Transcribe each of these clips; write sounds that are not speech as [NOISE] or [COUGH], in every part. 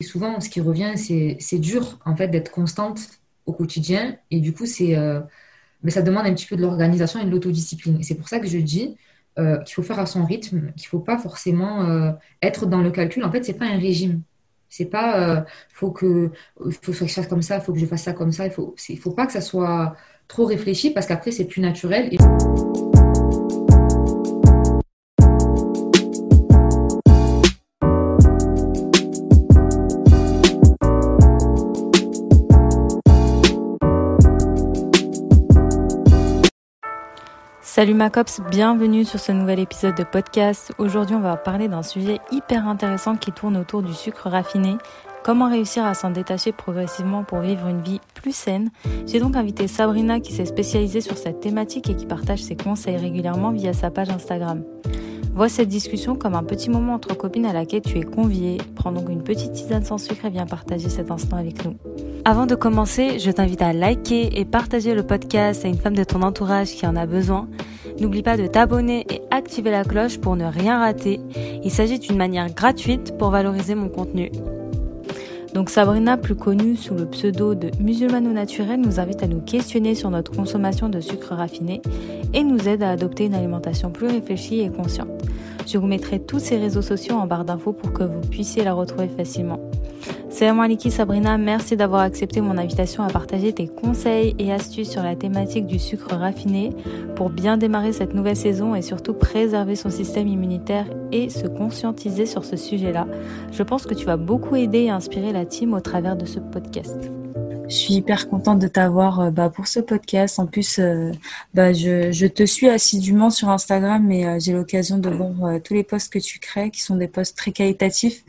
Et souvent, ce qui revient, c'est dur en fait d'être constante au quotidien. Et du coup, c'est euh, mais ça demande un petit peu de l'organisation et de l'autodiscipline. C'est pour ça que je dis euh, qu'il faut faire à son rythme, qu'il faut pas forcément euh, être dans le calcul. En fait, c'est pas un régime. C'est pas faut que faut que je fasse comme ça, faut que je fasse ça comme ça. Il faut faut pas que ça soit trop réfléchi parce qu'après c'est plus naturel. Salut ma cops, bienvenue sur ce nouvel épisode de podcast. Aujourd'hui, on va parler d'un sujet hyper intéressant qui tourne autour du sucre raffiné. Comment réussir à s'en détacher progressivement pour vivre une vie plus saine? J'ai donc invité Sabrina qui s'est spécialisée sur cette thématique et qui partage ses conseils régulièrement via sa page Instagram. Vois cette discussion comme un petit moment entre copines à laquelle tu es conviée. Prends donc une petite tisane sans sucre et viens partager cet instant avec nous. Avant de commencer, je t'invite à liker et partager le podcast à une femme de ton entourage qui en a besoin. N'oublie pas de t'abonner et activer la cloche pour ne rien rater. Il s'agit d'une manière gratuite pour valoriser mon contenu. Donc Sabrina, plus connue sous le pseudo de musulmano naturel, nous invite à nous questionner sur notre consommation de sucre raffiné et nous aide à adopter une alimentation plus réfléchie et consciente. Je vous mettrai tous ces réseaux sociaux en barre d'infos pour que vous puissiez la retrouver facilement. Salam alaikum Sabrina, merci d'avoir accepté mon invitation à partager tes conseils et astuces sur la thématique du sucre raffiné pour bien démarrer cette nouvelle saison et surtout préserver son système immunitaire et se conscientiser sur ce sujet-là. Je pense que tu vas beaucoup aider et inspirer la au travers de ce podcast. Je suis hyper contente de t'avoir euh, bah, pour ce podcast. En plus, euh, bah, je, te suis assidûment sur Instagram et euh, j'ai l'occasion de voir tous les posts que tu crées, qui sont des posts très qualitatifs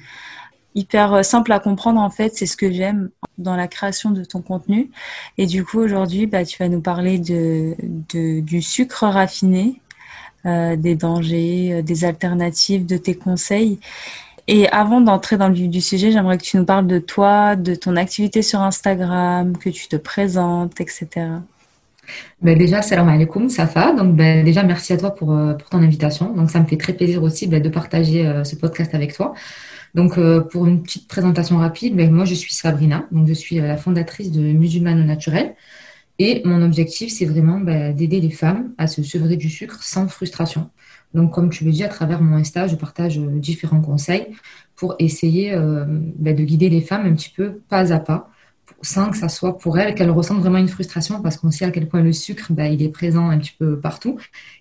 hyper euh, simple à comprendre en fait. C'est ce que j'aime dans la création de ton contenu. Et du coup, aujourd'hui, bah, tu vas nous parler du sucre raffiné, des dangers, des alternatives, de tes conseils. Et avant d'entrer dans le sujet, j'aimerais que tu nous parles de toi, de ton activité sur Instagram, que tu te présentes, etc. Ben déjà, salam alaikum, Safa. Donc, ben, déjà, merci à toi pour, pour ton invitation. Donc, ça me fait très plaisir aussi ben, de partager ce podcast avec toi. Donc, euh, pour une petite présentation rapide, ben, moi, je suis Sabrina. Donc, je suis euh, la fondatrice de Musulmane naturel. Et mon objectif, c'est vraiment d'aider les femmes à se sevrer du sucre sans frustration. Donc, comme tu le dis, à travers mon Insta, je partage euh, différents conseils pour essayer ben, de guider les femmes un petit peu pas à pas sans que ça soit pour elle qu'elle ressente vraiment une frustration parce qu'on sait à quel point le sucre, bah, il est présent un petit peu partout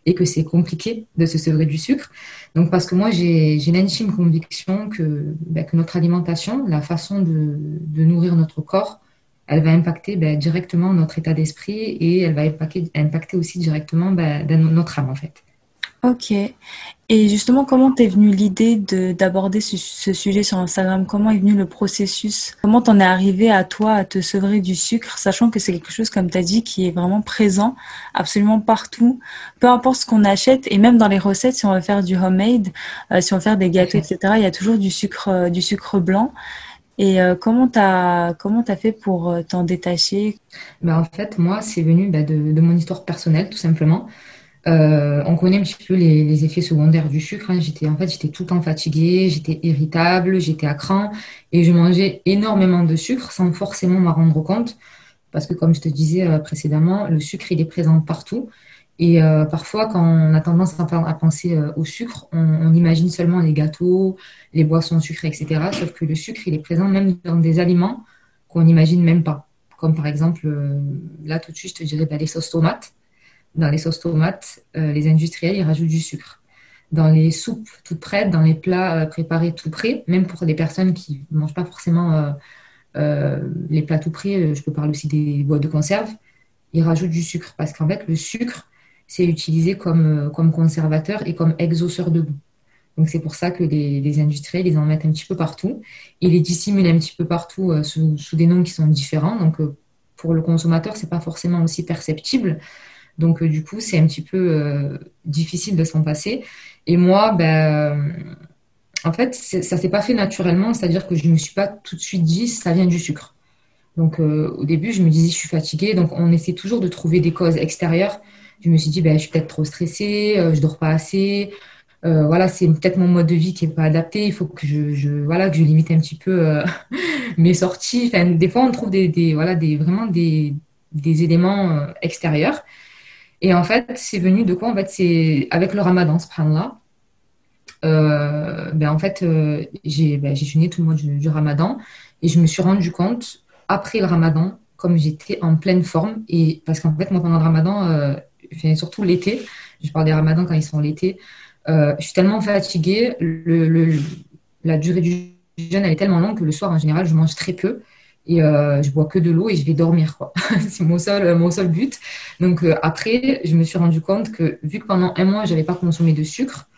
et que c'est compliqué de se sevrer du sucre. Donc, parce que moi, j'ai l'intime conviction que, bah, que notre alimentation, la façon de, de, nourrir notre corps, elle va impacter bah, directement notre état d'esprit et elle va impacter, impacter aussi directement notre âme, en fait. Ok. Et justement, comment t'es venue l'idée d'aborder ce, ce, sujet sur Instagram? Comment est venu le processus? Comment t'en es arrivé à toi à te sevrer du sucre, sachant que c'est quelque chose, comme t'as dit, qui est vraiment présent absolument partout, peu importe ce qu'on achète, et même dans les recettes, si on veut faire du homemade, euh, si on veut faire des gâteaux, etc., il y a toujours du sucre, euh, du sucre blanc. Et euh, comment t'as comment t'as fait pour t'en détacher? Ben, en fait, moi, c'est venu de, de mon histoire personnelle, tout simplement. Euh, on connaît un petit peu les, effets secondaires du sucre. Hein. J'étais en fait j'étais tout le temps fatiguée, j'étais irritable, j'étais à cran et je mangeais énormément de sucre sans forcément m'en rendre compte parce que comme je te disais euh, précédemment, le sucre il est présent partout et euh, parfois quand on a tendance à, penser au sucre, on, imagine seulement les gâteaux, les boissons sucrées, etc. Sauf que le sucre il est présent même dans des aliments qu'on n'imagine même pas, comme par exemple là tout de suite je te dirais bah, les sauces tomates dans les sauces tomates, euh, les industriels, ils rajoutent du sucre. Dans les soupes toutes prêtes, dans les plats euh, préparés tout prêts, même pour des personnes qui ne mangent pas forcément euh, les plats tout prêts, je peux parler aussi des boîtes de conserve, ils rajoutent du sucre. Parce qu'en fait, le sucre, c'est utilisé comme, comme conservateur et comme exauceur de goût. Donc c'est pour ça que les, industriels, ils en mettent un petit peu partout. Ils les dissimulent un petit peu partout sous, sous, des noms qui sont différents. Donc pour le consommateur, c'est pas forcément aussi perceptible. Donc, euh, du coup, c'est un petit peu euh, difficile de s'en passer. Et moi, ben, en fait, ça s'est pas fait naturellement, c'est-à-dire que je ne me suis pas tout de suite dit ça vient du sucre. Donc, euh, au début, je me disais je suis fatiguée. Donc, on essaie toujours de trouver des causes extérieures. Je me suis dit ben, je suis peut-être trop stressée, je dors pas assez, voilà, c'est peut-être mon mode de vie qui est pas adapté. Il faut que je, voilà, que je limite un petit peu [LAUGHS] mes sorties. Enfin, des fois, on trouve des, voilà, des, vraiment des, des éléments extérieurs. Et en fait, c'est venu de quoi En fait, c'est avec le ramadan, là euh, ben en fait, euh, j'ai ben, jeûné tout le mois du, ramadan et je me suis rendu compte, après le ramadan, comme j'étais en pleine forme, et parce qu'en fait, moi, pendant le ramadan, euh, surtout l'été, je parle des ramadans quand ils sont l'été, euh, je suis tellement fatiguée, la durée du jeûne, elle est tellement longue que le soir, en général, je mange très peu et euh, je bois que de l'eau et je vais dormir [LAUGHS] c'est mon seul mon seul but. Donc euh, après, je me suis rendu compte que vu que pendant un mois j'avais pas consommé de sucre,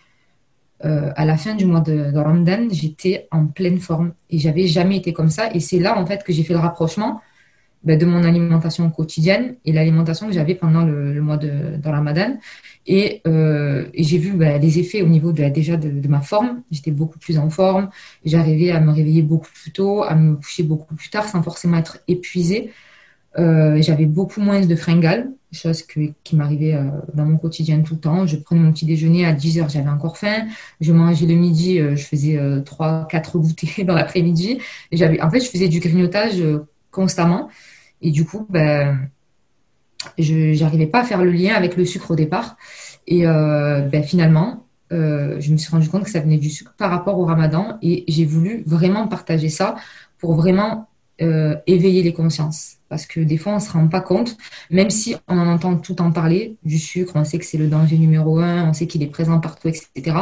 euh, à la fin du mois de, Ramadan, j'étais en pleine forme et j'avais jamais été comme ça. Et c'est là en fait que j'ai fait le rapprochement ben, de mon alimentation quotidienne et l'alimentation que j'avais pendant le, mois de, de, Ramadan. Et, euh, et j'ai vu ben, les effets au niveau déjà de, ma forme. J'étais beaucoup plus en forme. J'arrivais à me réveiller beaucoup plus tôt, à me coucher beaucoup plus tard sans forcément être épuisée. Euh, j'avais beaucoup moins de fringales, chose qui m'arrivait euh, dans mon quotidien tout le temps. Je prenais mon petit déjeuner à 10 heures, j'avais encore faim. Je mangeais le midi, je faisais euh, 3 4 goûters dans l'après-midi. En fait, je faisais du grignotage constamment et du coup ben je n'arrivais pas à faire le lien avec le sucre au départ et ben, finalement je me suis rendu compte que ça venait du sucre par rapport au ramadan et j'ai voulu vraiment partager ça pour vraiment éveiller les consciences parce que des fois, on ne se rend pas compte, même si on en entend tout en parler, du sucre, on sait que c'est le danger numéro un, on sait qu'il est présent partout, etc.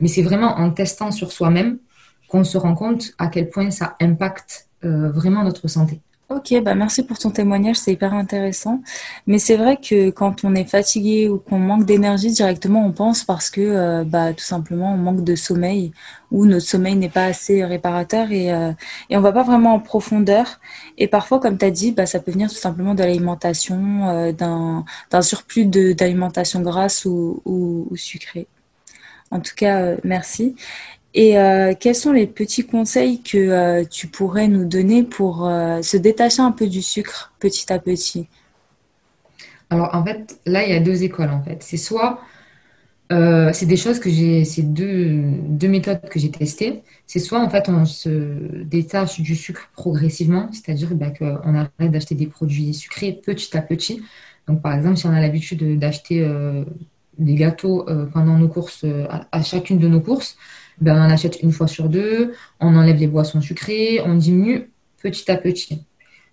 Mais c'est vraiment en testant sur soi-même qu'on se rend compte à quel point ça impacte euh, vraiment notre santé. Ok, bah merci pour ton témoignage, c'est hyper intéressant. Mais c'est vrai que quand on est fatigué ou qu'on manque d'énergie, directement on pense parce que euh, bah, tout simplement on manque de sommeil ou notre sommeil n'est pas assez réparateur et, euh, et on va pas vraiment en profondeur. Et parfois, comme tu as dit, bah, ça peut venir tout simplement de l'alimentation, euh, d'un surplus d'alimentation grasse ou, sucrée. En tout cas, euh, merci. Et euh, quels sont les petits conseils que euh, tu pourrais nous donner pour euh, se détacher un peu du sucre petit à petit? Alors en fait, là, il y a deux écoles en fait. C'est soit, c'est des choses que j'ai, c'est deux, deux méthodes que j'ai testées. C'est soit en fait on se détache du sucre progressivement, c'est-à-dire bah, qu'on arrête d'acheter des produits sucrés petit à petit. Donc par exemple, si on a l'habitude d'acheter des gâteaux pendant nos courses, à chacune de nos courses, ben, on en achète une fois sur deux, on enlève les boissons sucrées, on diminue petit à petit.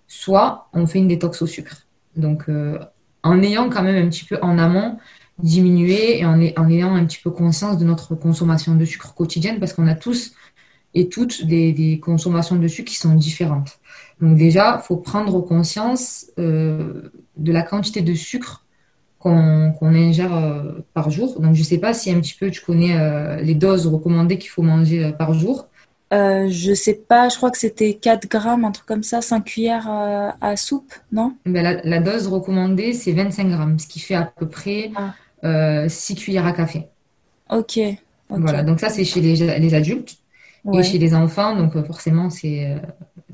Soit on fait une détox au sucre. Donc, euh, en ayant quand même un petit peu en amont diminué et en, ayant un petit peu conscience de notre consommation de sucre quotidienne, parce qu'on a tous et toutes des, consommations de sucre qui sont différentes. Donc déjà, il faut prendre conscience euh, de la quantité de sucre qu'on ingère euh, par jour. Donc, je ne sais pas si un petit peu tu connais euh, les doses recommandées qu'il faut manger euh, par jour. Je sais pas, je crois que c'était 4 grammes, un truc comme ça, 5 cuillères à soupe, non? Ben, la, dose recommandée, c'est 25 grammes, ce qui fait à peu près 6 ah. cuillères à café. Ok. Voilà, donc ça, c'est chez les, adultes. Et chez les enfants, donc forcément, c'est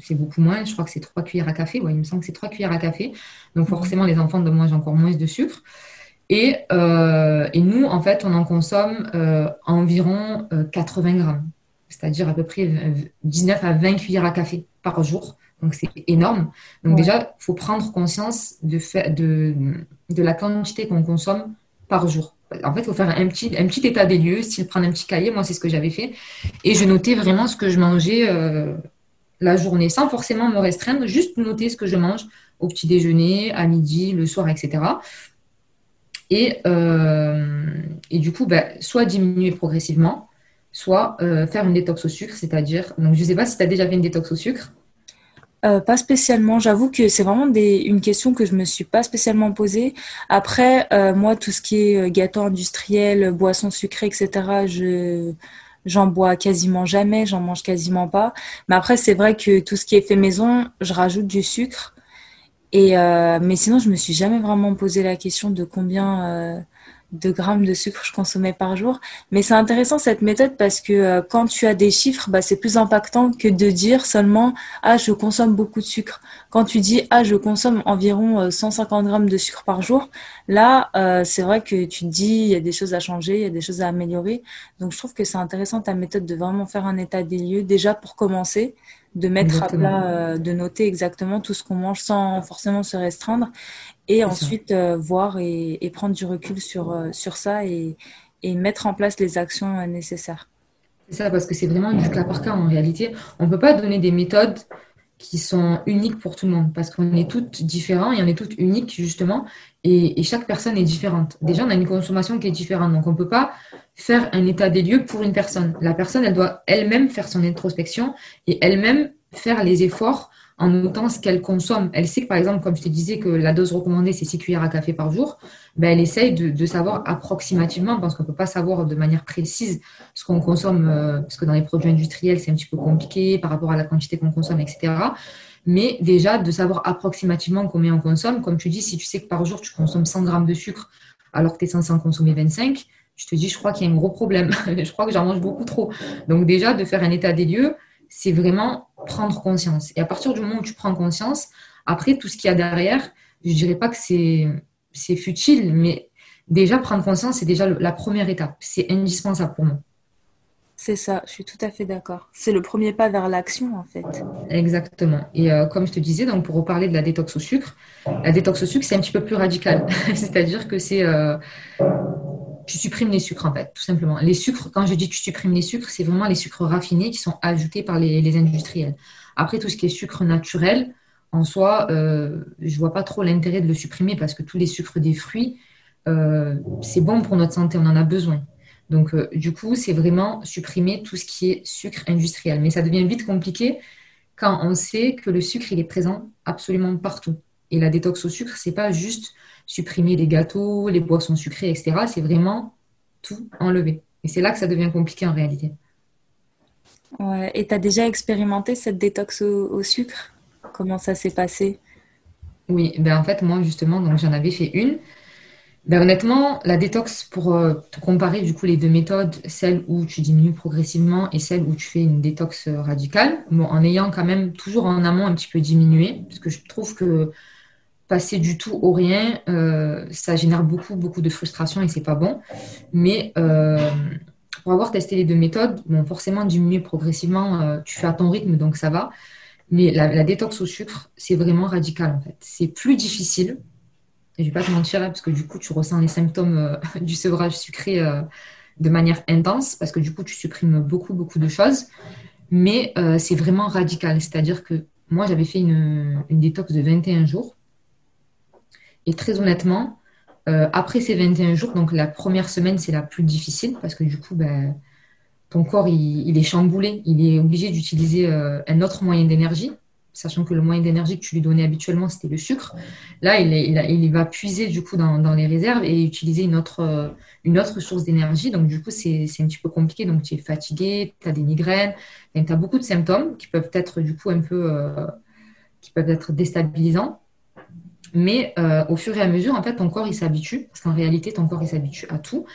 c'est beaucoup moins. Je crois que c'est 3 cuillères à café. Ouais, il me semble que c'est 3 cuillères à café. Donc mhm. forcément, les enfants de mangent encore moins de sucre. Et, euh, et, nous, en fait, on en consomme euh, environ 80 euh, grammes, c'est-à-dire à peu près 19 à 20 cuillères à café par jour. Donc c'est énorme. Donc déjà, il faut prendre conscience de, de, de la quantité qu'on consomme par jour. En fait, il faut faire un petit, un petit état des lieux, style prendre un petit cahier. Moi, c'est ce que j'avais fait. Et je notais vraiment ce que je mangeais la journée sans forcément me restreindre, juste noter ce que je mange au petit déjeuner, à midi, le soir, etc. Et, euh, et du coup, bah, soit diminuer progressivement, soit euh, faire une détox au sucre, c'est-à-dire, donc je ne sais pas si tu as déjà fait une détox au sucre. Euh, pas spécialement. J'avoue que c'est vraiment des, une question que je me suis pas spécialement posée. Après, moi, tout ce qui est gâteau industriel, boissons sucrées, etc., je J'en bois quasiment jamais, j'en mange quasiment pas. Mais après, c'est vrai que tout ce qui est fait maison, je rajoute du sucre. Et euh, mais sinon, je me suis jamais vraiment posé la question de combien euh, de grammes de sucre je consommais par jour. Mais c'est intéressant cette méthode parce que euh, quand tu as des chiffres, bah, c'est plus impactant que de dire seulement ah je consomme beaucoup de sucre. Quand tu dis ah je consomme environ 150 euh, grammes de sucre par jour, là euh, c'est vrai que tu te dis il y a des choses à changer, il y a des choses à améliorer. Donc je trouve que c'est intéressant ta méthode de vraiment faire un état des lieux déjà pour commencer de mettre à plat, de noter exactement tout ce qu'on mange sans forcément se restreindre et ensuite euh, voir et, prendre du recul sur, euh, sur ça et, et, mettre en place les actions euh, nécessaires. C'est ça, parce que c'est vraiment du cas par cas en réalité. On ne peut pas donner des méthodes qui sont uniques pour tout le monde, parce qu'on est toutes différents et on est toutes uniques justement, et, et, chaque personne est différente. Déjà, on a une consommation qui est différente, donc on ne peut pas faire un état des lieux pour une personne. La personne, elle doit elle-même faire son introspection et elle-même faire les efforts en notant ce qu'elle consomme. Elle sait que, par exemple, comme je te disais, que la dose recommandée, c'est 6 cuillères à café par jour, ben, elle essaye de, savoir approximativement, parce qu'on ne peut pas savoir de manière précise ce qu'on consomme, euh, parce que dans les produits industriels, c'est un petit peu compliqué par rapport à la quantité qu'on consomme, etc. Mais déjà, de savoir approximativement combien on consomme. Comme tu dis, si tu sais que par jour, tu consommes 100 grammes de sucre, alors que tu es censé en consommer 25, je te dis, je crois qu'il y a un gros problème. [LAUGHS] je crois que j'en mange beaucoup trop. Donc déjà, de faire un état des lieux, c'est vraiment prendre conscience. Et à partir du moment où tu prends conscience, après, tout ce qu'il y a derrière, je ne dirais pas que c'est futile, mais déjà, prendre conscience, c'est déjà la première étape. C'est indispensable pour moi. C'est ça, je suis tout à fait d'accord. C'est le premier pas vers l'action, en fait. Exactement. Et euh, comme je te disais, donc pour reparler de la détox au sucre, la détox au sucre, c'est un petit peu plus radical. [LAUGHS] C'est-à-dire que c'est euh, tu supprimes les sucres en fait, tout simplement. Les sucres, quand je dis tu supprimes les sucres, c'est vraiment les sucres raffinés qui sont ajoutés par les, industriels. Après, tout ce qui est sucre naturel, en soi, euh, je vois pas trop l'intérêt de le supprimer parce que tous les sucres des fruits, euh, c'est bon pour notre santé, on en a besoin. Donc, euh, du coup, c'est vraiment supprimer tout ce qui est sucre industriel. Mais ça devient vite compliqué quand on sait que le sucre, il est présent absolument partout. Et la détox au sucre, c'est pas juste supprimer les gâteaux, les boissons sucrées, etc. C'est vraiment tout enlever. Et c'est là que ça devient compliqué en réalité. Ouais. Et tu as déjà expérimenté cette détox au, sucre? Comment ça s'est passé? Oui, ben en fait, moi justement, donc j'en avais fait une. Ben, honnêtement, la détox, pour euh, te comparer du coup les deux méthodes, celle où tu diminues progressivement et celle où tu fais une détox radicale, bon, en ayant quand même toujours en amont un petit peu diminué, parce que je trouve que passer du tout au rien, euh, ça génère beaucoup, beaucoup de frustration et c'est pas bon. Mais euh, pour avoir testé les deux méthodes, bon, forcément diminuer progressivement, euh, tu fais à ton rythme, donc ça va. Mais la, détox au sucre, c'est vraiment radical en fait. C'est plus difficile. Et je vais pas te mentir, parce que du coup, tu ressens les symptômes [LAUGHS] du sevrage sucré de manière intense, parce que du coup, tu supprimes beaucoup, beaucoup de choses. Mais c'est vraiment radical. C'est-à-dire que moi, j'avais fait une, une détox de 21 jours et très honnêtement, euh, après ces 21 jours, donc la première semaine, c'est la plus difficile parce que du coup, ben, ton corps, il, est chamboulé. Il est obligé d'utiliser euh, un autre moyen d'énergie, sachant que le moyen d'énergie que tu lui donnais habituellement, c'était le sucre. Là, il, va puiser du coup dans, les réserves et utiliser une autre, euh, une autre source d'énergie. Donc, du coup, c'est un petit peu compliqué. Donc, tu es fatigué, tu as des migraines, tu as beaucoup de symptômes qui peuvent être du coup un peu... qui peuvent être déstabilisants. Mais euh, au fur et à mesure, en fait, ton corps, il s'habitue, parce qu'en réalité, ton corps, il s'habitue à tout.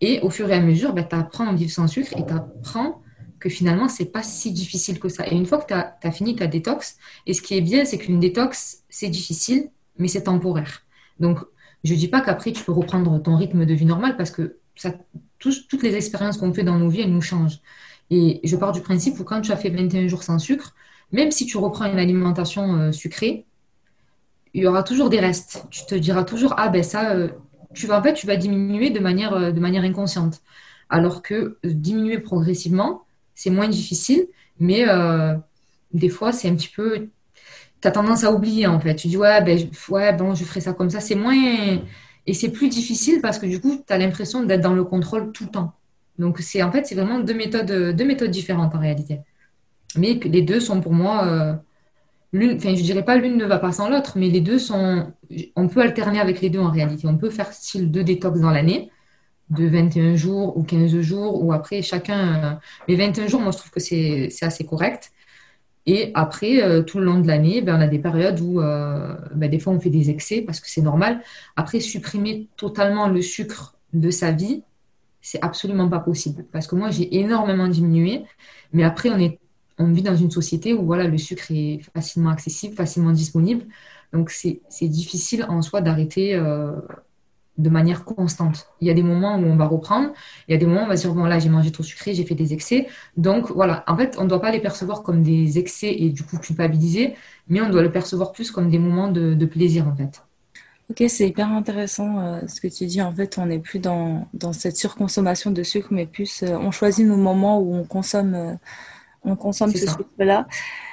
Et au fur et à mesure, ben, tu apprends à vivre sans sucre et tu apprends que finalement, c'est pas si difficile que ça. Et une fois que tu as, fini ta détox, et ce qui est bien, c'est qu'une détox, c'est difficile, mais c'est temporaire. Donc, je dis pas qu'après, tu peux reprendre ton rythme de vie normal, parce que ça, toutes les expériences qu'on fait dans nos vies, elles nous changent. Et je pars du principe où quand tu as fait 21 jours sans sucre, même si tu reprends une alimentation euh, sucrée, il y aura toujours des restes. Tu te diras toujours, ah ben ça, euh, tu vas, en fait, tu vas diminuer de manière, euh, de manière inconsciente. Alors que euh, diminuer progressivement, c'est moins difficile, mais des fois, c'est un petit peu. Tu as tendance à oublier, en fait. Tu dis, ouais, ben, ouais, bon, je ferai ça comme ça. C'est moins. Et c'est plus difficile parce que du coup, tu as l'impression d'être dans le contrôle tout le temps. Donc, c'est en fait, c'est vraiment deux méthodes, deux méthodes différentes en réalité. Mais les deux sont pour moi l'une, dirais pas l'une ne va pas sans l'autre, mais les deux sont, on peut alterner avec les deux en réalité. On peut faire style deux détox dans l'année, de 21 jours ou 15 jours, ou après chacun. Euh, mais 21 jours, moi je trouve que c'est, assez correct. Et après, euh, tout le long de l'année, ben, on a des périodes où euh, ben, des fois on fait des excès parce que c'est normal. Après, supprimer totalement le sucre de sa vie, c'est absolument pas possible. Parce que moi, j'ai énormément diminué, mais après, on, est, on vit dans une société où voilà, le sucre est facilement accessible, facilement disponible. Donc, c'est difficile en soi d'arrêter euh, de manière constante. Il y a des moments où on va reprendre, il y a des moments où on va se dire, bon, là, j'ai mangé trop sucré, j'ai fait des excès. Donc, voilà, en fait, on ne doit pas les percevoir comme des excès et du coup culpabiliser, mais on doit le percevoir plus comme des moments de, plaisir, en fait. Ok, c'est hyper intéressant euh, ce que tu dis. En fait, on n'est plus dans, cette surconsommation de sucre, mais plus euh, on choisit nos moments où on consomme, on consomme ce sucre-là.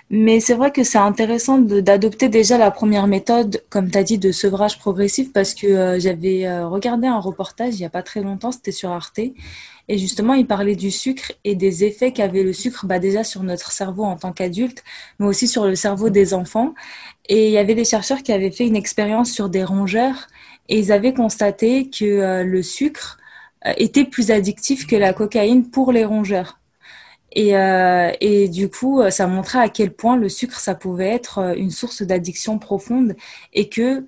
Mais c'est vrai que c'est intéressant d'adopter déjà la première méthode, comme tu as dit, de sevrage progressif, parce que euh, j'avais euh, regardé un reportage il n'y a pas très longtemps, c'était sur Arte, et justement, il parlait du sucre et des effets qu'avait le sucre bah, déjà sur notre cerveau en tant qu'adulte, mais aussi sur le cerveau des enfants. Et il y avait des chercheurs qui avaient fait une expérience sur des rongeurs, et ils avaient constaté que euh, le sucre était plus addictif que la cocaïne pour les rongeurs. Et, euh, et, du coup, ça montrait à quel point le sucre, ça pouvait être euh, une source d'addiction profonde et que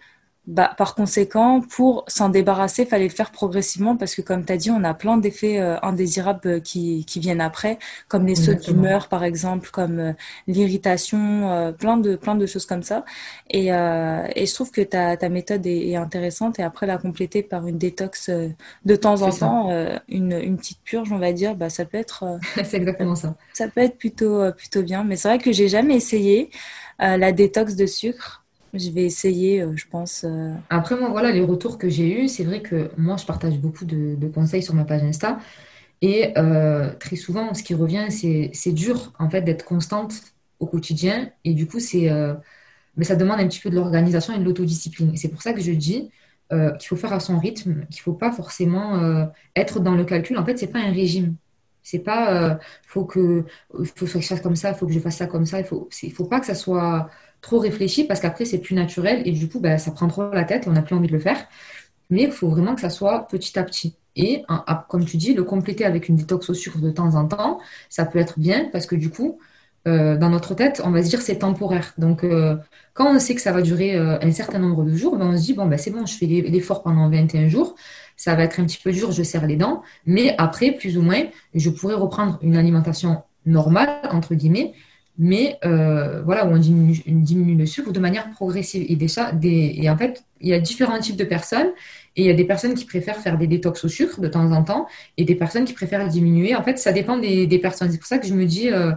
bah, par conséquent, pour s'en débarrasser, il fallait le faire progressivement parce que, comme tu as dit, on a plein d'effets euh, indésirables qui, qui, viennent après, comme les sautes d'humeur, par exemple, comme euh, l'irritation, euh, plein, de, plein de choses comme ça. Et, et je trouve que ta, ta méthode est, intéressante et après la compléter par une détox de temps en temps, une, une, petite purge, on va dire, bah, ça peut être. [LAUGHS] C'est exactement ça. Ça peut être plutôt, plutôt bien. Mais c'est vrai que j'ai jamais essayé la détox de sucre. Je vais essayer, euh, je pense. Euh. Après, moi, voilà, les retours que j'ai eus, c'est vrai que moi, je partage beaucoup de, conseils sur ma page Insta. Et euh, très souvent, ce qui revient, c'est dur, en fait, d'être constante au quotidien. Et du coup, c'est, mais ça demande un petit peu de l'organisation et de l'autodiscipline. C'est pour ça que je dis qu'il faut faire à son rythme, qu'il ne faut pas forcément être dans le calcul. En fait, ce n'est pas un régime. C'est pas, faut que, faut que je fasse comme ça, faut que je fasse ça comme ça. Il faut, faut pas que ça soit trop réfléchi parce qu'après, c'est plus naturel et du coup, bah, ça prend trop la tête et on n'a plus envie de le faire. Mais il faut vraiment que ça soit petit à petit. Et comme tu dis, le compléter avec une détox au sucre de temps en temps, ça peut être bien parce que du coup, euh, dans notre tête, on va se dire c'est temporaire. Donc, euh, quand on sait que ça va durer euh, un certain nombre de jours, ben, on se dit bon, ben, c'est bon, je fais l'effort pendant 21 jours. Ça va être un petit peu dur, je serre les dents. Mais après, plus ou moins, je pourrais reprendre une alimentation normale, entre guillemets, mais euh, voilà, où on diminue, le sucre de manière progressive. Et, déjà, des, et en fait, il y a différents types de personnes. Et il y a des personnes qui préfèrent faire des détox au sucre de temps en temps et des personnes qui préfèrent diminuer. En fait, ça dépend des, personnes. C'est pour ça que je me dis, euh,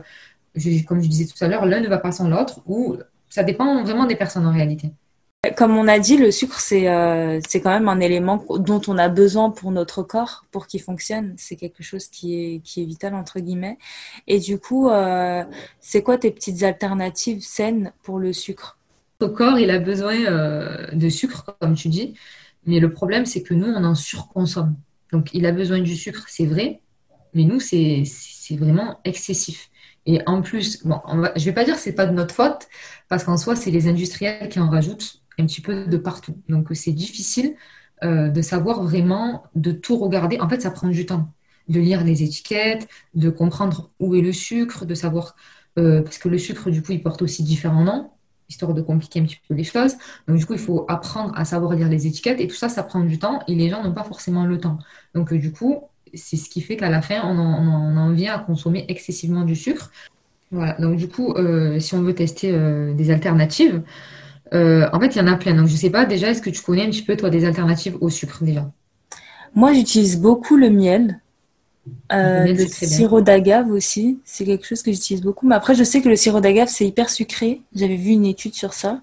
comme je disais tout à l'heure, l'un ne va pas sans l'autre ou ça dépend vraiment des personnes en réalité. Comme on a dit, le sucre, c'est euh, quand même un élément dont on a besoin pour notre corps, pour qu'il fonctionne. C'est quelque chose qui est, qui est vital, entre guillemets. Et du coup, euh, c'est quoi tes petites alternatives saines pour le sucre? Notre corps, il a besoin euh, de sucre, comme tu dis. Mais le problème, c'est que nous, on en surconsomme. Donc, il a besoin du sucre, c'est vrai. Mais nous, c'est vraiment excessif. Et en plus, bon, je ne vais pas dire que ce n'est pas de notre faute, parce qu'en soi, c'est les industriels qui en rajoutent un petit peu de partout. Donc c'est difficile euh, de savoir vraiment, de tout regarder. En fait, ça prend du temps de lire les étiquettes, de comprendre où est le sucre, de savoir, euh, parce que le sucre, du coup, il porte aussi différents noms, histoire de compliquer un petit peu les choses. Donc, du coup, il faut apprendre à savoir lire les étiquettes, et tout ça, ça prend du temps, et les gens n'ont pas forcément le temps. Donc, euh, du coup, c'est ce qui fait qu'à la fin, on en, vient à consommer excessivement du sucre. Voilà, donc du coup, si on veut tester des alternatives, euh, en fait, il y en a plein. Donc, je ne sais pas déjà, est-ce que tu connais un petit peu, toi, des alternatives au sucre déjà? Moi, j'utilise beaucoup le miel. Euh, le, sirop d'agave aussi, c'est quelque chose que j'utilise beaucoup. Mais après, je sais que le sirop d'agave, c'est hyper sucré. J'avais vu une étude sur ça.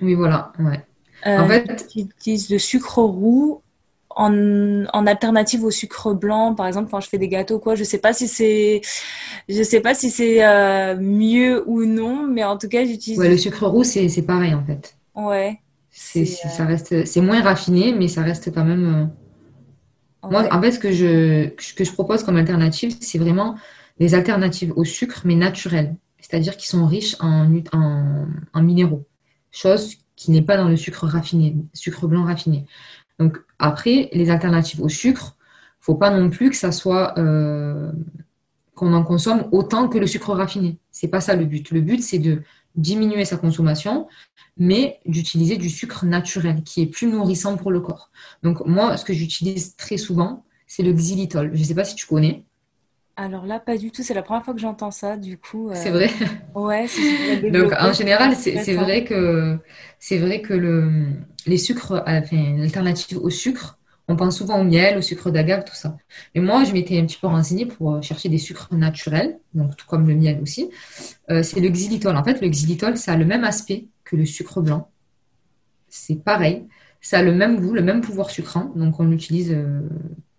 Oui, voilà, ouais. Euh, en fait, j'utilise le sucre roux en, alternative au sucre blanc, par exemple, quand je fais des gâteaux, quoi. Je sais pas si c'est, je sais pas si c'est euh, mieux ou non, mais en tout cas, j'utilise. Ouais, le sucre roux, c'est, pareil en fait. Ouais. C'est, ça reste, c'est moins raffiné, mais ça reste quand même. Euh, moi, en fait, ce que je, que je propose comme alternative, c'est vraiment des alternatives au sucre, mais naturelles. C'est-à-dire qui sont riches en, en, en minéraux. Chose qui n'est pas dans le sucre raffiné, sucre blanc raffiné. Donc après, les alternatives au sucre, faut pas non plus que ça soit euh, qu'on en consomme autant que le sucre raffiné. C'est pas ça le but. Le but, c'est de diminuer sa consommation, mais d'utiliser du sucre naturel qui est plus nourrissant pour le corps. Donc moi, ce que j'utilise très souvent, c'est le xylitol. Je ne sais pas si tu connais. Alors là, pas du tout. C'est la première fois que j'entends ça, du coup. C'est vrai. Ouais. [LAUGHS] Donc en général, c'est vrai que c'est vrai que le, les sucres, enfin, l'alternative au sucre, on pense souvent au miel, au sucre d'agave, tout ça. Mais moi, je m'étais un petit peu renseignée pour euh, chercher des sucres naturels, donc tout comme le miel aussi. Euh, c'est le xylitol. En fait, le xylitol, ça a le même aspect que le sucre blanc. C'est pareil. Ça a le même goût, le même pouvoir sucrant. Donc, on l'utilise euh,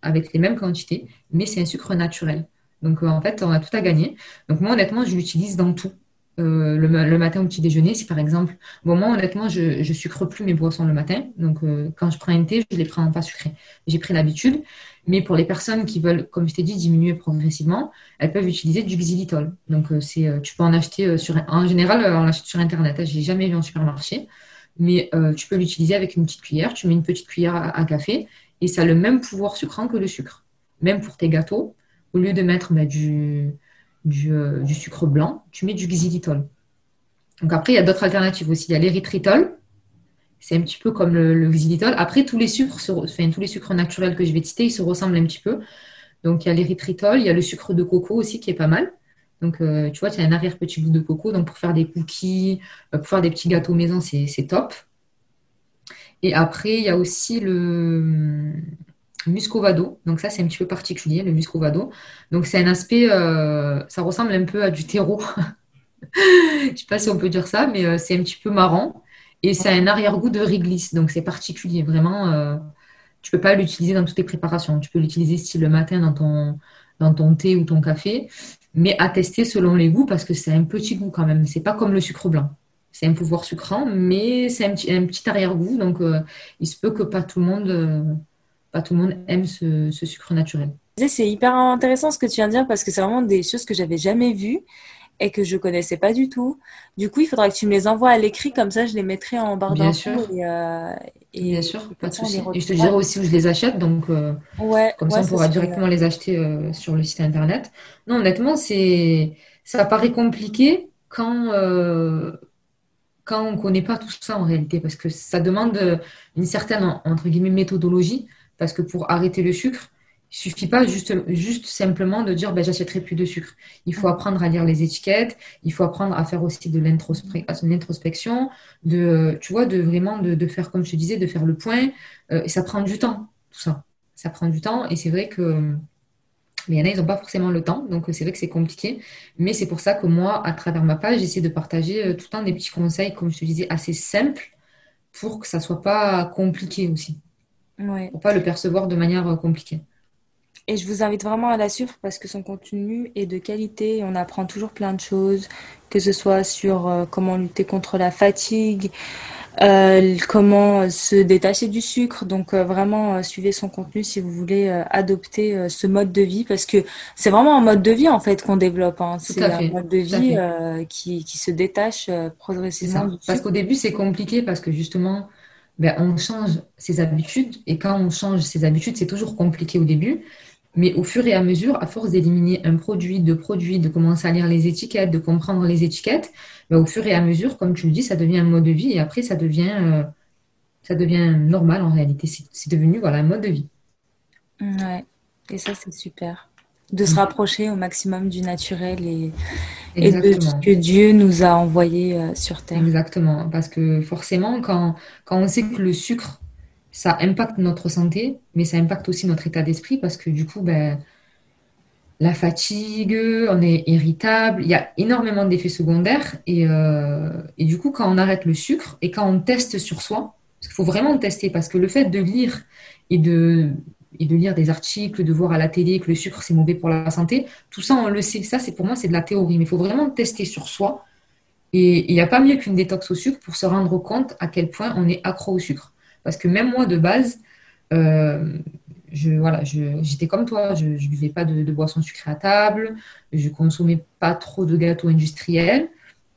avec les mêmes quantités, mais c'est un sucre naturel. Donc, en fait, on a tout à gagner. Donc, moi, honnêtement, je l'utilise dans tout. Euh, le, matin au petit déjeuner, si par exemple, bon moi honnêtement je, je sucre plus mes boissons le matin, donc euh, quand je prends un thé, je les prends pas sucrés. J'ai pris l'habitude, mais pour les personnes qui veulent, comme je t'ai dit, diminuer progressivement, elles peuvent utiliser du xylitol. Donc euh, tu peux en acheter sur, en général on l'achète sur internet. Hein, j'ai jamais vu en supermarché, mais tu peux l'utiliser avec une petite cuillère. Tu mets une petite cuillère à, café et ça a le même pouvoir sucrant que le sucre. Même pour tes gâteaux, au lieu de mettre bah, du euh, du, sucre blanc, tu mets du xylitol. Donc après, il y a d'autres alternatives aussi. Il y a l'érythritol. C'est un petit peu comme le, xylitol. Après, tous les sucres, naturels que je vais citer, ils se ressemblent un petit peu. Donc il y a l'érythritol, il y a le sucre de coco aussi qui est pas mal. Donc euh, tu vois, tu as un arrière petit bout de coco. Donc pour faire des cookies, euh, pour faire des petits gâteaux maison, c'est top. Et après, il y a aussi le, muscovado. Donc ça, c'est un petit peu particulier, le muscovado. Donc c'est un aspect, euh, ça ressemble un peu à du terreau. [LAUGHS] Je ne sais pas si on peut dire ça, mais euh, c'est un petit peu marrant. Et c'est un arrière-goût de réglisse. Donc c'est particulier. Vraiment, euh, tu peux pas l'utiliser dans toutes les préparations. Tu peux l'utiliser style le matin dans ton, thé ou ton café. Mais à tester selon les goûts parce que c'est un petit goût quand même. C'est pas comme le sucre blanc. C'est un pouvoir sucrant, mais c'est un petit, un petit arrière-goût. Donc il se peut que pas tout le monde tout le monde aime ce, sucre naturel. C'est hyper intéressant ce que tu viens de dire parce que c'est vraiment des choses que j'avais jamais vues et que je connaissais pas du tout. Du coup, il faudra que tu me les envoies à l'écrit, comme ça je les mettrai en barre d'infos. Et, euh, Bien sûr, pas de souci. Et je te dirai aussi où je les achète, donc euh, ouais, comme ça on pourra directement les acheter euh, sur le site internet. Non, honnêtement, c'est ça paraît compliqué quand quand on connaît pas tout ça en réalité, parce que ça demande une certaine entre guillemets méthodologie. Parce que pour arrêter le sucre, il suffit pas juste, juste simplement de dire ben, j'achèterai plus de sucre. Il faut apprendre à lire les étiquettes, il faut apprendre à faire aussi de l'introspection, de, tu vois, de vraiment de, faire, comme je te disais, de faire le point. Euh, et ça prend du temps, tout ça. Ça prend du temps et c'est vrai que mais il y en a, ils n'ont pas forcément le temps, donc c'est vrai que c'est compliqué. Mais c'est pour ça que moi, à travers ma page, j'essaie de partager euh, tout le temps des petits conseils, comme je te disais, assez simples pour que ça soit pas compliqué aussi. Ouais. Pour pas le percevoir de manière euh, compliquée. Et je vous invite vraiment à la suivre parce que son contenu est de qualité. On apprend toujours plein de choses, que ce soit sur euh, comment lutter contre la fatigue, euh, comment se détacher du sucre. Donc vraiment, suivez son contenu si vous voulez adopter ce mode de vie parce que c'est vraiment un mode de vie en fait qu'on développe. Hein. C'est un mode de vie qui, qui, se détache progressivement. Parce qu'au début, c'est compliqué parce que justement, ben, on change ses habitudes. Et quand on change ses habitudes, c'est toujours compliqué au début. Mais au fur et à mesure, à force d'éliminer un produit, deux produits, de commencer à lire les étiquettes, de comprendre les étiquettes, ben, au fur et à mesure, comme tu le dis, ça devient un mode de vie et après, ça devient, euh, ça devient normal en réalité. C'est devenu voilà, un mode de vie. Ouais, et ça, c'est super de se rapprocher au maximum du naturel et, et de ce que Dieu nous a envoyé euh, sur Terre. Exactement, parce que forcément, quand, quand on sait que le sucre, ça impacte notre santé, mais ça impacte aussi notre état d'esprit, parce que du coup, ben, la fatigue, on est irritable, il y a énormément d'effets secondaires, et, euh, et du coup, quand on arrête le sucre, et quand on teste sur soi, qu'il faut vraiment tester, parce que le fait de lire et de, et de lire des articles, de voir à la télé que le sucre c'est mauvais pour la santé, tout ça on le sait. Ça c'est pour moi c'est de la théorie, mais il faut vraiment tester sur soi. Et il n'y a pas mieux qu'une détox au sucre pour se rendre compte à quel point on est accro au sucre. Parce que même moi de base, euh, je, voilà, j'étais comme toi, je ne buvais pas de, de boissons sucrées à table, je consommais pas trop de gâteaux industriels.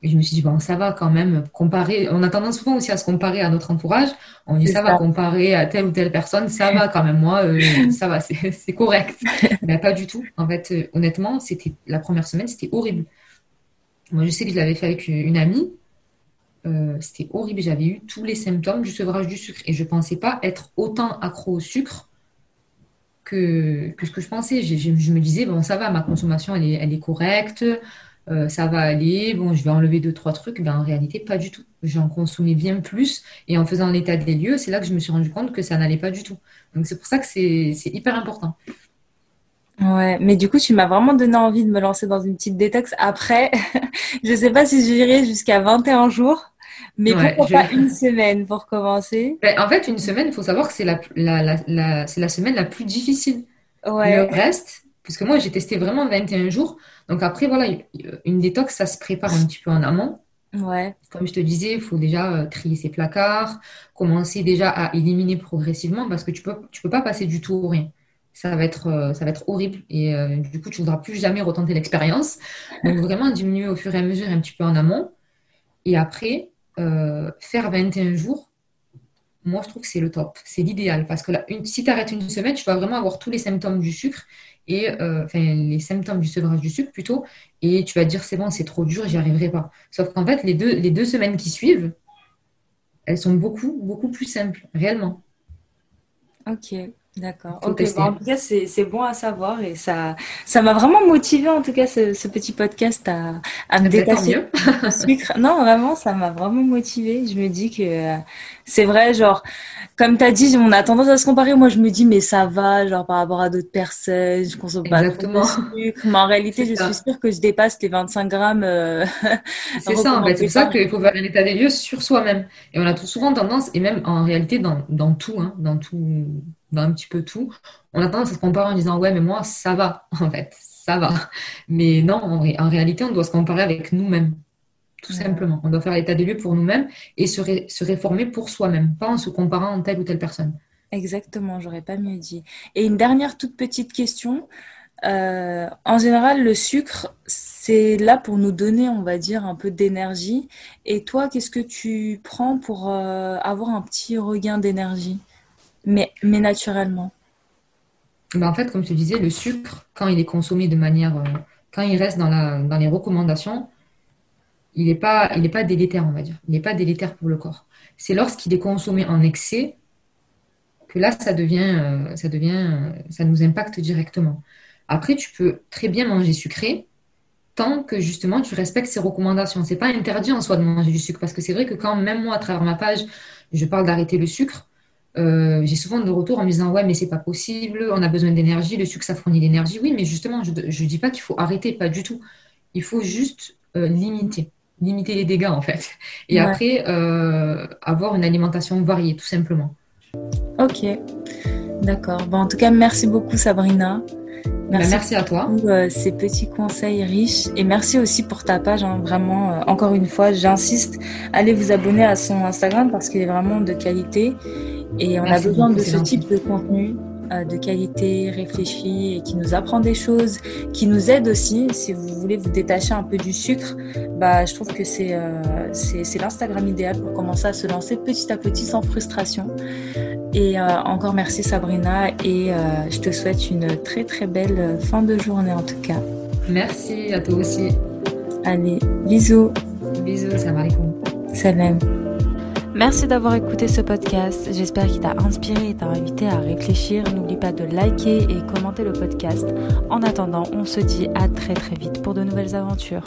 Et je me suis dit, bon, ça va quand même comparer. On a tendance souvent aussi à se comparer à notre entourage. On dit, ça, va comparer à telle ou telle personne, ça va quand même. Moi, euh, [LAUGHS] ça va, c'est correct. Mais pas du tout. En fait, euh, honnêtement, c'était la première semaine, c'était horrible. Moi, je sais que je l'avais fait avec une amie. c'était horrible. J'avais eu tous les symptômes du sevrage du sucre et je ne pensais pas être autant accro au sucre que, ce que je pensais. Je, me disais, bon, ça va, ma consommation, elle est, elle est correcte, euh, ça va aller, bon, je vais enlever deux, trois trucs. Ben, en réalité, pas du tout. J'en consommais bien plus. Et en faisant l'état des lieux, c'est là que je me suis rendu compte que ça n'allait pas du tout. Donc, c'est pour ça que c'est hyper important. Ouais, mais du coup, tu m'as vraiment donné envie de me lancer dans une petite détox. Après, [LAUGHS] je sais pas si j'irai jusqu'à 21 jours. Mais pourquoi pas une semaine pour commencer? Ben, En fait, une semaine, il faut savoir que c'est la, la, la, la, semaine la plus difficile. Ouais. Le reste, puisque moi, j'ai testé vraiment 21 jours. Donc après, voilà, une détox, ça se prépare un petit peu en amont. Ouais. Comme je te disais, il faut déjà euh, trier ses placards, commencer déjà à éliminer progressivement parce que tu peux, tu peux pas passer du tout au rien. Ça va être, euh, ça va être horrible et euh, du coup, tu ne voudras plus jamais retenter l'expérience. Donc [LAUGHS] vraiment diminuer au fur et à mesure un petit peu en amont. Et après, faire 21 jours, moi, je trouve que c'est le top. C'est l'idéal. Parce que là, une, si tu arrêtes une semaine, tu vas vraiment avoir tous les symptômes du sucre, et euh, les symptômes du sevrage du sucre plutôt, et tu vas dire c'est bon, c'est trop dur, j'y arriverai pas. Sauf qu'en fait, les deux, les deux semaines qui suivent, elles sont beaucoup, beaucoup plus simples, réellement. Ok. D'accord. Ok. en tout cas, c'est bon à savoir et ça ça m'a vraiment motivé en tout cas ce, petit podcast à, à me ah, détacher du sucre. Non, vraiment, ça m'a vraiment motivé. Je me dis que euh, c'est vrai, genre comme tu as dit, on a tendance à se comparer. Moi, je me dis mais ça va, genre par rapport à d'autres personnes, je consomme pas de sucre. Mais en réalité, je suis sûre que je dépasse les 25 grammes. Euh, [LAUGHS] c'est ça, en fait. C'est ça qu'il faut faire un état des lieux sur soi-même. Et on a tout souvent tendance, et même en réalité dans, dans tout, hein, dans tout dans un petit peu tout, on a tendance à se comparer en disant ouais mais moi ça va [LAUGHS] en fait, ça va. Mais non, en, réalité on doit se comparer avec nous-mêmes, tout simplement. On doit faire l'état des lieux pour nous-mêmes et se, se réformer pour soi-même, pas en se comparant en telle ou telle personne. Exactement, j'aurais pas mieux dit. Et une dernière toute petite question. Euh, en général, le sucre, c'est là pour nous donner, on va dire, un peu d'énergie. Et toi, qu'est-ce que tu prends pour euh, avoir un petit regain d'énergie? Mais, naturellement. En fait, comme je te disais, le sucre, quand il est consommé de manière. Euh, quand il reste dans, les recommandations, il n'est pas, pas délétère, on va dire. Il n'est pas délétère pour le corps. C'est lorsqu'il est consommé en excès que là, ça devient, euh, ça devient, ça nous impacte directement. Après, tu peux très bien manger sucré tant que justement tu respectes ces recommandations. C'est pas interdit en soi de manger du sucre parce que c'est vrai que quand même moi, à travers ma page, je parle d'arrêter le sucre, euh, j'ai souvent de retour en me disant ouais mais c'est pas possible, on a besoin d'énergie, le sucre ça fournit l'énergie. Oui mais justement je ne dis pas qu'il faut arrêter, pas du tout. Il faut juste euh, limiter, limiter les dégâts en fait. Et après euh, avoir une alimentation variée tout simplement. Ok, d'accord. Bon, en tout cas merci beaucoup Sabrina. Bah, merci, à toi. Pour, ces petits conseils riches et merci aussi pour ta page. Hein. vraiment, encore une fois, j'insiste, allez vous abonner à son Instagram parce qu'il est vraiment de qualité. Et on a besoin de ce type de contenu euh, de qualité, réfléchi et qui nous apprend des choses, qui nous aide aussi. Si vous voulez vous détacher un peu du sucre, bah, je trouve que c'est euh, c'est l'Instagram idéal pour commencer à se lancer petit à petit sans frustration. Et euh, encore merci Sabrina et je te souhaite une très très belle fin de journée en tout cas. Merci à toi aussi. Allez, bisous. Bisous, salam alaikum. Salam. Merci d'avoir écouté ce podcast. J'espère qu'il t'a inspiré et t'a invité à réfléchir. N'oublie pas de liker et commenter le podcast. En attendant, on se dit à très très vite pour de nouvelles aventures.